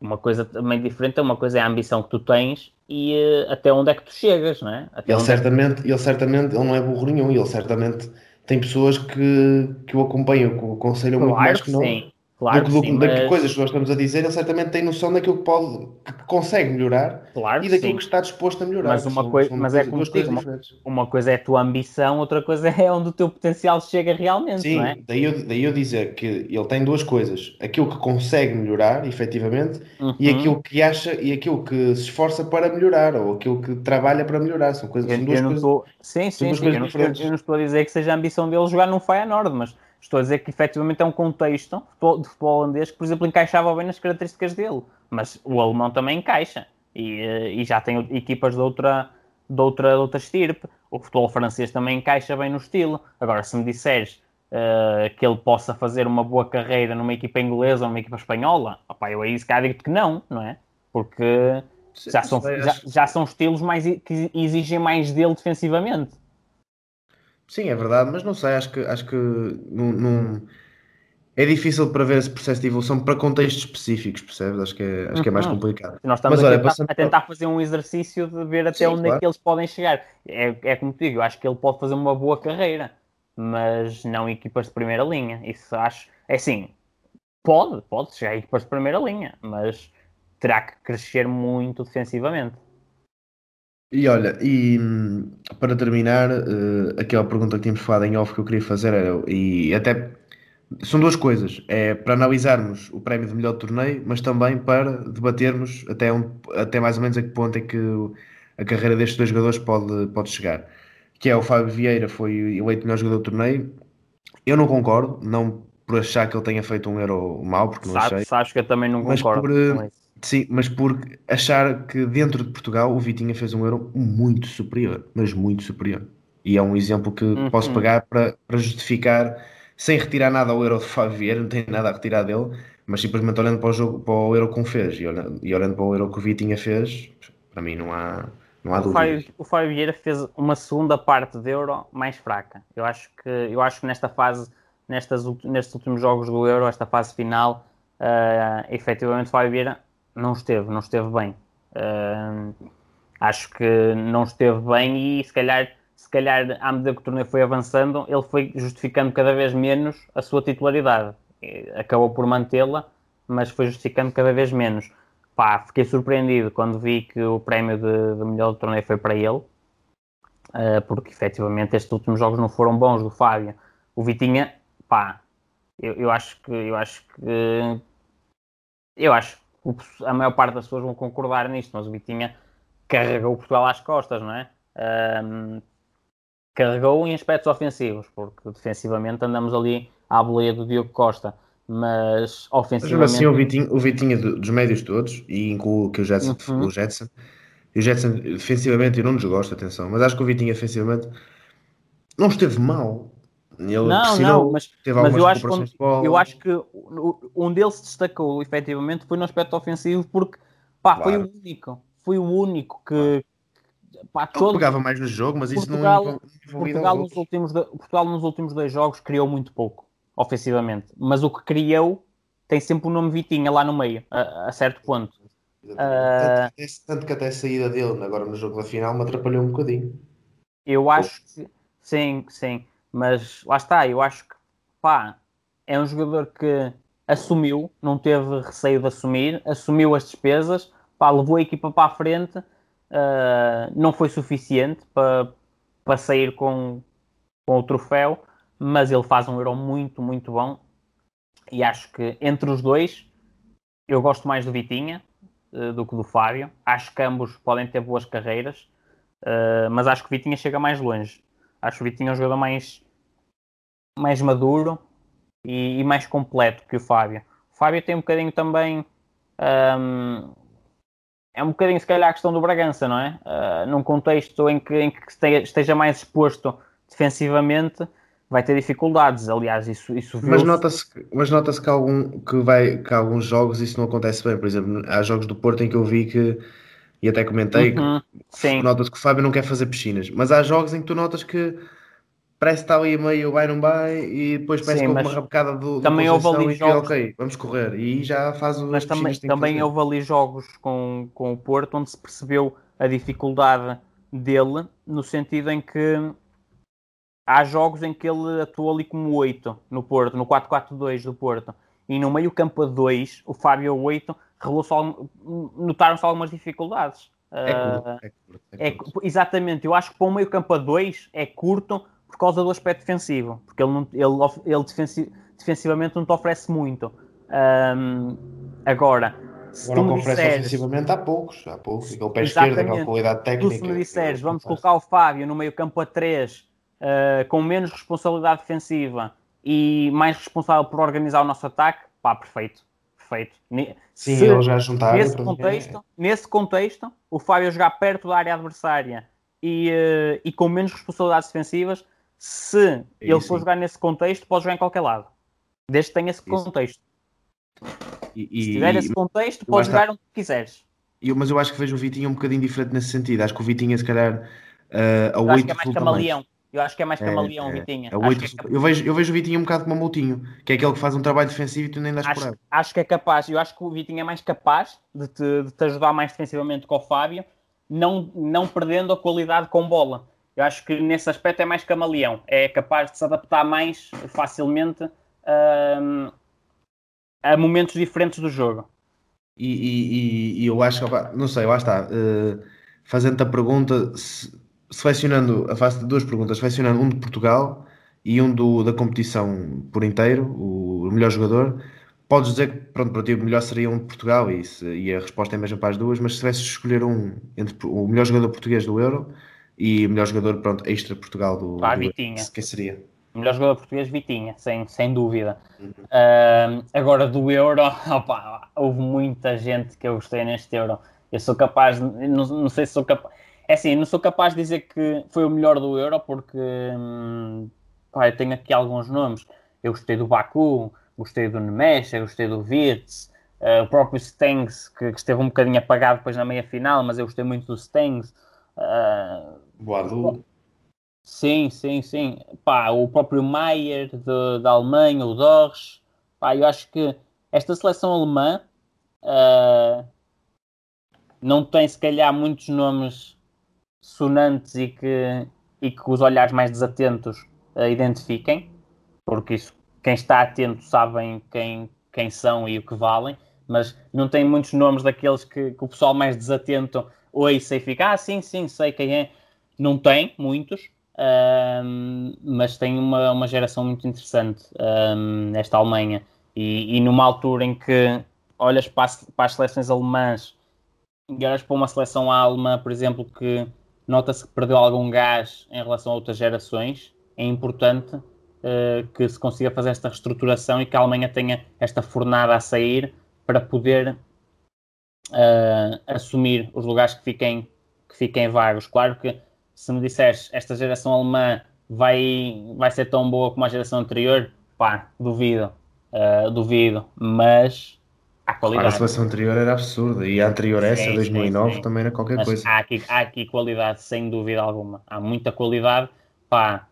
S3: uma coisa também diferente é uma coisa é a ambição que tu tens e uh, até onde é que tu chegas, não é? Até
S2: ele, certamente, é que... ele certamente, ele não é burro nenhum, ele certamente tem pessoas que, que o acompanham, que o aconselham claro muito mais que, que não. Sim.
S3: Claro
S2: do,
S3: que sim,
S2: mas... coisas que nós estamos a dizer, ele certamente tem noção daquilo que pode, que consegue melhorar
S3: claro
S2: e daquilo
S3: sim.
S2: que está disposto a melhorar.
S3: Mas uma, coisa, mas é como digo, uma, uma, coisa é a tua ambição, outra coisa é onde o teu potencial chega realmente,
S2: sim,
S3: não é?
S2: Daí eu, daí eu dizer que ele tem duas coisas: aquilo que consegue melhorar, efetivamente, uhum. e aquilo que acha e aquilo que se esforça para melhorar, ou aquilo que trabalha para melhorar. São coisas,
S3: eu,
S2: são duas
S3: coisas.
S2: Tô...
S3: Sim, sim, sim. Eu não, estou, eu não estou a dizer que seja a ambição dele jogar num Feyenoord, mas Estou a dizer que efetivamente é um contexto de futebol holandês que, por exemplo, encaixava bem nas características dele. Mas o alemão também encaixa. e, eh, e já tem equipas de outra, de outra, de outra estirpe. O futebol francês também encaixa bem no estilo. Agora, se me disseres uh, que ele possa fazer uma boa carreira numa equipa inglesa ou numa equipa espanhola, opa, eu aí se calhar digo que não, não é? Porque já são, já, já são estilos mais, que exigem mais dele defensivamente.
S2: Sim, é verdade, mas não sei, acho que, acho que num... é difícil para ver esse processo de evolução para contextos específicos, percebes? Acho que é, acho que é mais uhum. complicado.
S3: Nós estamos mas, a, olha, tentar, passando... a, tentar, fazer um exercício de ver até Sim, onde claro. é que eles podem chegar. É, é como te digo, eu acho que ele pode fazer uma boa carreira, mas não equipas de primeira linha. Isso acho, é assim, pode, pode chegar a equipas de primeira linha, mas terá que crescer muito defensivamente.
S2: E olha, e hum, para terminar, uh, aquela pergunta que tínhamos falado em off que eu queria fazer era, e até são duas coisas, é para analisarmos o prémio de melhor torneio, mas também para debatermos até, um, até mais ou menos a que ponto é que a carreira destes dois jogadores pode, pode chegar. Que é o Fábio Vieira foi eleito melhor jogador do torneio. Eu não concordo, não por achar que ele tenha feito um euro mau, porque não
S3: Sabe,
S2: achei.
S3: Sabes que eu também não concordo.
S2: Mas por, Sim, mas por achar que dentro de Portugal o Vitinha fez um euro muito superior, mas muito superior. E é um exemplo que uhum. posso pegar para, para justificar, sem retirar nada ao euro de Fábio Vieira, não tenho nada a retirar dele, mas simplesmente olhando para o, jogo, para o euro que fez e olhando, e olhando para o euro que o Vitinha fez, para mim não há, não há o
S3: Fábio, o Fábio Vieira fez uma segunda parte de euro mais fraca. Eu acho que, eu acho que nesta fase, nestas, nestes últimos jogos do euro, esta fase final, uh, efetivamente o Fábio Vieira não esteve, não esteve bem. Uh, acho que não esteve bem e se calhar, se calhar à medida que o torneio foi avançando, ele foi justificando cada vez menos a sua titularidade. Acabou por mantê-la, mas foi justificando cada vez menos. Pá, fiquei surpreendido quando vi que o prémio de, de melhor do torneio foi para ele, uh, porque efetivamente estes últimos jogos não foram bons do Fábio. O Vitinha, pá, eu, eu acho que eu acho que eu acho a maior parte das pessoas vão concordar nisto, mas o Vitinha carregou o Portugal às costas, não é? Um, carregou em aspectos ofensivos, porque defensivamente andamos ali à boleia do Diogo Costa, mas ofensivamente... Mas
S2: assim, o Vitinho, o Vitinho dos médios todos, e incluo que o Jetson, uhum. o Jetson, e o Jetson defensivamente eu não desgosto, atenção, mas acho que o Vitinho defensivamente não esteve mal, ele
S3: não, não, mas, mas eu, acho quando, eu acho que um deles se destacou efetivamente foi no aspecto ofensivo porque pá, claro. foi o único, foi o único que
S2: pá, todo, pegava mais no jogo, mas
S3: Portugal, isso não Portugal nos, últimos, Portugal nos últimos dois jogos criou muito pouco ofensivamente, mas o que criou tem sempre o nome Vitinha lá no meio, a, a certo ponto.
S2: Uh, tanto, que, tanto, que até a saída dele agora no jogo da final me atrapalhou um bocadinho.
S3: Eu acho que sim, sim. Mas lá está, eu acho que pá, é um jogador que assumiu, não teve receio de assumir, assumiu as despesas, pá, levou a equipa para a frente, uh, não foi suficiente para, para sair com, com o troféu, mas ele faz um Euro muito, muito bom. E acho que entre os dois, eu gosto mais do Vitinha uh, do que do Fábio. Acho que ambos podem ter boas carreiras, uh, mas acho que o Vitinha chega mais longe. Acho que o Vitinho é um jogador mais, mais maduro e, e, mais completo que o Fábio. O Fábio tem um bocadinho também. Um, é um bocadinho, se calhar, a questão do Bragança, não é? Uh, num contexto em que, em que esteja mais exposto defensivamente, vai ter dificuldades. Aliás, isso, isso
S2: Mas nota-se mas nota que, algum, que, vai, que alguns jogos isso não acontece bem. Por exemplo, há jogos do Porto em que eu vi que e até comentei uhum, que notas que o Fábio não quer fazer piscinas, mas há jogos em que tu notas que parece que está ali meio vai não vai e depois parece sim, que houve uma rabecada do,
S3: também houve ali jogos.
S2: Ok, vamos correr. E aí já faz o
S3: mas também, também houve ali jogos com, com o Porto onde se percebeu a dificuldade dele no sentido em que há jogos em que ele atuou ali como 8 no Porto, no 4-4-2 do Porto. E no meio campo a 2 o Fábio 8 notaram-se algumas dificuldades.
S2: É curto, ah, é curto, é curto.
S3: É, exatamente, eu acho que para o meio campo a 2 é curto por causa do aspecto defensivo, porque ele, não, ele, ele defensi, defensivamente não te oferece muito. Um, agora,
S2: se agora tu me disseres, ofensivamente há poucos, há poucos, aquele pé esquerdo, aquela qualidade técnica.
S3: Tu se me disseres, vamos colocar o Fábio no meio campo a 3 uh, com menos responsabilidade defensiva e mais responsável por organizar o nosso ataque, pá, perfeito perfeito.
S2: Sim, Se, ele já juntaram.
S3: Nesse contexto, é... nesse contexto, o Fábio jogar perto da área adversária e, uh, e com menos responsabilidades defensivas, se é ele for jogar nesse contexto, pode jogar em qualquer lado. Desde que tenha esse isso. contexto. E, e, se tiver esse contexto, pode jogar onde quiseres.
S2: Eu, mas eu acho que vejo o Vitinho um bocadinho diferente nesse sentido. Acho que o Vitinho, se calhar, uh, a 8
S3: acho que é mais camaleão. Mais. Eu acho que é mais camaleão, é, Vitinho. É, 8,
S2: é eu, vejo, eu vejo o Vitinho um bocado como o Moutinho, que é aquele que faz um trabalho defensivo e tu nem das
S3: acho,
S2: por ele.
S3: Acho que é capaz, eu acho que o Vitinho é mais capaz de te, de te ajudar mais defensivamente que o Fábio, não, não perdendo a qualidade com bola. Eu acho que nesse aspecto é mais camaleão, é capaz de se adaptar mais facilmente uh, a momentos diferentes do jogo.
S2: E, e, e eu acho que, não sei, lá está, uh, fazendo a pergunta, se, selecionando, faço duas perguntas, selecionando um de Portugal e um do, da competição por inteiro, o, melhor jogador, podes dizer que pronto, para ti o melhor seria um de Portugal e, se, e a resposta é mesmo para as duas, mas se tivesse de escolher um entre o melhor jogador português do Euro e o melhor jogador pronto, extra Portugal do,
S3: Pá,
S2: do
S3: Vitinha.
S2: Euro, quem seria?
S3: O melhor jogador português, Vitinha, sem, sem dúvida. Uhum. Uh, agora do Euro, (laughs) opa, houve muita gente que eu gostei neste Euro. Eu sou capaz, não, não sei se sou capaz é assim, não sou capaz de dizer que foi o melhor do Euro, porque hum, pá, eu tenho aqui alguns nomes. Eu gostei do Baku, gostei do Nemesha, gostei do Wirtz, uh, o próprio Stengs, que, que, esteve um bocadinho apagado depois na meia final, mas eu gostei muito do Stengs. Uh,
S2: Boadu.
S3: Sim, sim, sim. Pá, o próprio Maier da Alemanha, o Dorsch. Pá, eu acho que esta seleção alemã uh, não tem, se calhar, muitos nomes sonantes e que, e que os olhares mais desatentos uh, identifiquem, porque isso, quem está atento sabem quem, quem são e o que valem, mas não tem muitos nomes daqueles que, que o pessoal mais desatento ouça e fica, ah, sim, sim, sei quem é. Não tem muitos, um, mas tem uma, uma geração muito interessante, um, Alemanha. E, e, numa altura em que olhas para as, para as seleções alemãs e olhas para uma seleção alemã, por exemplo, que nota-se que perdeu algum gás em relação a outras gerações. É importante uh, que se consiga fazer esta reestruturação e que a Alemanha tenha esta fornada a sair para poder uh, assumir os lugares que fiquem, que fiquem vagos. Claro que se me disseres esta geração alemã vai, vai ser tão boa como a geração anterior, pá, duvido, uh, duvido, mas
S2: a qualidade. a seleção anterior era absurda e a anterior essa, sim, 2009, sim, sim. também era qualquer
S3: Mas
S2: coisa.
S3: Há aqui, há aqui qualidade, sem dúvida alguma. Há muita qualidade. Pá,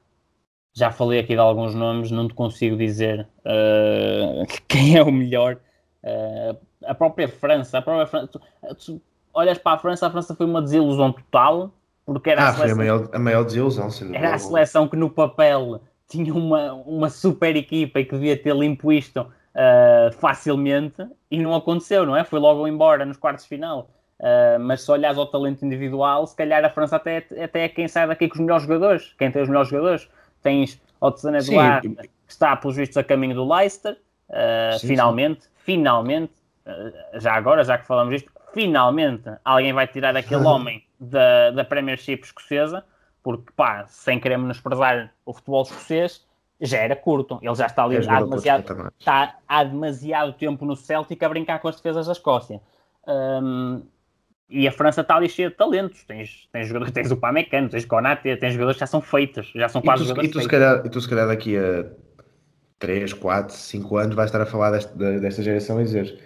S3: já falei aqui de alguns nomes, não te consigo dizer uh, (laughs) quem é o melhor. Uh, a própria França, a própria França, tu, tu, olhas para a França, a França foi uma desilusão total, porque era
S2: ah,
S3: a seleção,
S2: foi a maior, a maior desilusão,
S3: Era a seleção que no papel tinha uma, uma super equipa e que devia ter limpo isto uh, facilmente e não aconteceu, não é? Foi logo embora nos quartos de final. Uh, mas se olhares ao talento individual, se calhar a França até, até é quem sai daqui com os melhores jogadores. Quem tem os melhores jogadores? Tens Otzan Eduard, que está, pelos vistos, a caminho do Leicester. Uh, sim, finalmente, sim. finalmente, já agora, já que falamos disto, finalmente alguém vai tirar aquele (laughs) homem da, da Premiership escocesa, porque, pá, sem querer menosprezar o futebol escocês, já era curto. Ele já está ali é há, demasiado, está, há demasiado tempo no Celtic a brincar com as defesas da Escócia. Um, e a França está ali cheia de talentos. Tens, tens jogadores, tens o Pamecano, tens Konaté, tens jogadores que já são feitos, já são quase
S2: e tu,
S3: jogadores
S2: e tu, se calhar, e tu se calhar daqui a 3, 4, 5 anos vais estar a falar desta, desta geração e dizer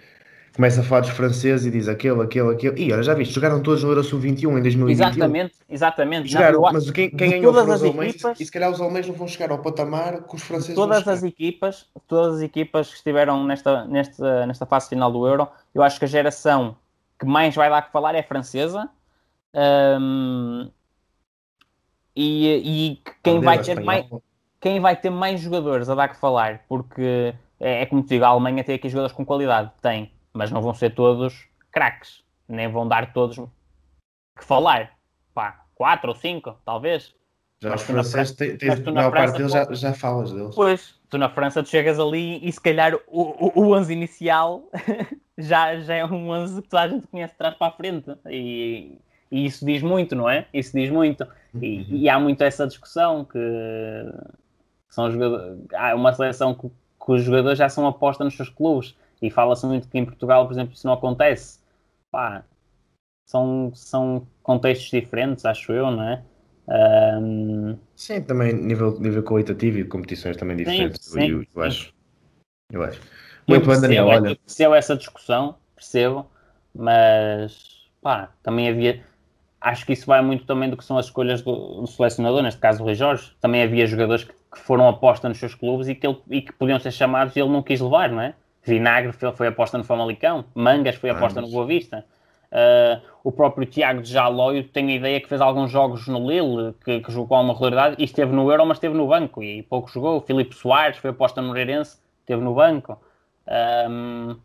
S2: começa a falar dos franceses e diz aquele, aquele, aquele. E olha, já viste, jogaram todos no Euro Sub-21 em 2021.
S3: Exatamente, exatamente.
S2: Jogaram, não, mas quem, quem ganhou todas as alemães, equipas, e se calhar os alemães não vão chegar ao patamar que os franceses
S3: todas as equipas Todas as equipas que estiveram nesta, nesta, nesta fase final do Euro, eu acho que a geração que mais vai dar que falar é a francesa. Um, e, e quem, vai ter mais, quem vai ter mais jogadores a dar que falar, porque é, é como te digo, a Alemanha tem aqui jogadores com qualidade, tem mas não vão ser todos craques, nem vão dar todos que falar. Pá, quatro ou cinco, talvez.
S2: Já mas os franceses, tens, a maior parte deles já, já falas deles.
S3: Pois, tu na França tu chegas ali e se calhar o, o, o 11 inicial (laughs) já, já é um 11 que toda a gente conhece de trás para a frente. E, e isso diz muito, não é? Isso diz muito. E, uhum. e há muito essa discussão que são jogadores, há uma seleção que, que os jogadores já são aposta nos seus clubes E fala-se muito que em Portugal, por exemplo, isso não acontece. Pá, são, são contextos diferentes, acho eu, não é? Um...
S2: Sim, também nível, nível qualitativo e competições também diferentes. Sim, sim, eu, eu, acho. Eu acho. Muito bem, Daniel. Olha.
S3: Eu percebo essa discussão, percebo, mas pá, também havia. Acho que isso vai muito também do que são as escolhas do, do selecionador, neste caso o Rui Jorge. Também havia jogadores que, que foram aposta nos seus clubes e que, ele, e que podiam ser chamados e ele não quis levar, não é? Vinagre foi, foi aposta no Famalicão, Mangas foi aposta no Boa Vista. Uh, o próprio Tiago de Jalóio tenho a ideia que fez alguns jogos no Lille, que, que jogou uma regularidade, e esteve no Euro, mas esteve no banco, e pouco jogou. O Filipe Soares foi aposta no Moreirense, esteve no banco. Um,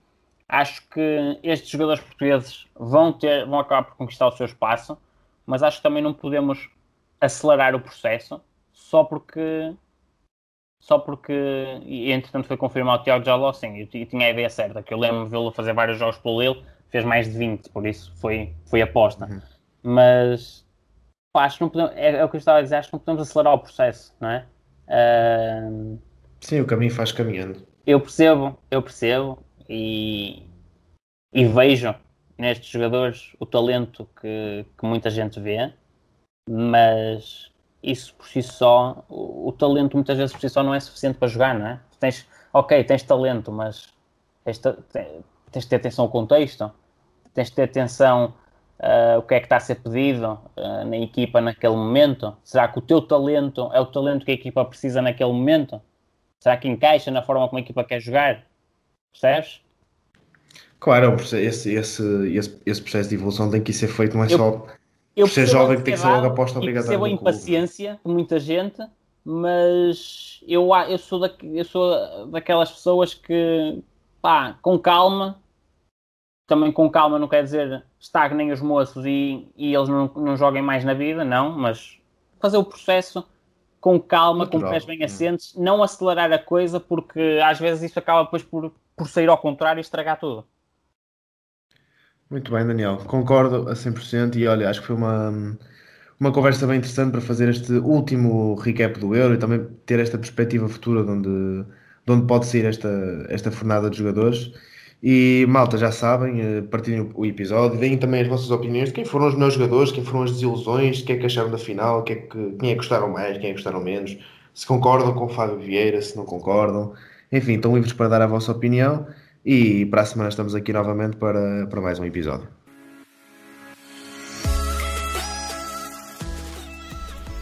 S3: acho que estes jogadores portugueses vão, ter, vão acabar por conquistar o seu espaço, mas acho que também não podemos acelerar o processo só porque só porque, e entretanto foi confirmado o Tiago Jaló, sim, eu, eu tinha a ideia certa, que eu lembro de vê-lo fazer vários jogos pelo Lille, fez mais de 20, por isso foi, foi aposta. Uhum. Mas pá, acho que não podemos, é, é, o que eu estava a dizer, acho que não podemos acelerar o processo, não é? Uh,
S2: Sim, o caminho faz caminhando.
S3: Eu percebo, eu percebo e, e vejo nestes jogadores o talento que, que muita gente vê, mas isso por si só, o, o, talento muitas vezes por si só não é suficiente para jogar, não é? Tens, ok, tens talento, mas tens, tens de ter atenção ao contexto, tens de ter atenção uh, o que é que está a ser pedido uh, na equipa naquele momento. Será que o teu talento é o talento que a equipa precisa naquele momento? Será que encaixa na forma como a equipa quer jogar? Percebes?
S2: Claro, esse, esse, esse, esse processo de evolução tem que ser feito, não é eu, só eu por ser jovem que tem que ser logo aposta obrigatória.
S3: Eu percebo a impaciência de muita gente, mas eu, eu, sou da, eu sou daquelas pessoas que pá, com calma, também com calma não quer dizer estagnem os moços e, e eles não, não joguem mais na vida, não, mas fazer o processo com calma, com pés bem assentes, não acelerar a coisa, porque às vezes isso acaba depois por, por sair ao contrário e estragar tudo.
S2: Muito bem, Daniel. Concordo a 100% e olha, acho que foi uma, uma conversa bem interessante para fazer este último recap do Euro e também ter esta perspectiva futura de onde de onde pode sair esta, esta fornada de jogadores. E malta, já sabem, eh, partilhem o episódio, deem também as vossas opiniões de quem foram os meus jogadores, quem foram as desilusões, o que é que acharam da final, que é que, quem é que gostaram mais, quem é que gostaram menos, se concordam com o Fábio Vieira, se não concordam. Enfim, estão livres para dar a vossa opinião e para a semana estamos aqui novamente para, para mais um episódio.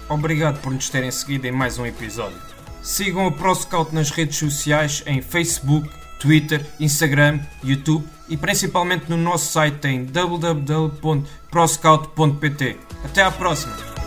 S1: Obrigado por nos terem seguido em mais um episódio. Sigam o ProScout nas redes sociais em Facebook, Twitter, Instagram, YouTube e principalmente no nosso site em www.proscout.pt. Até à próxima!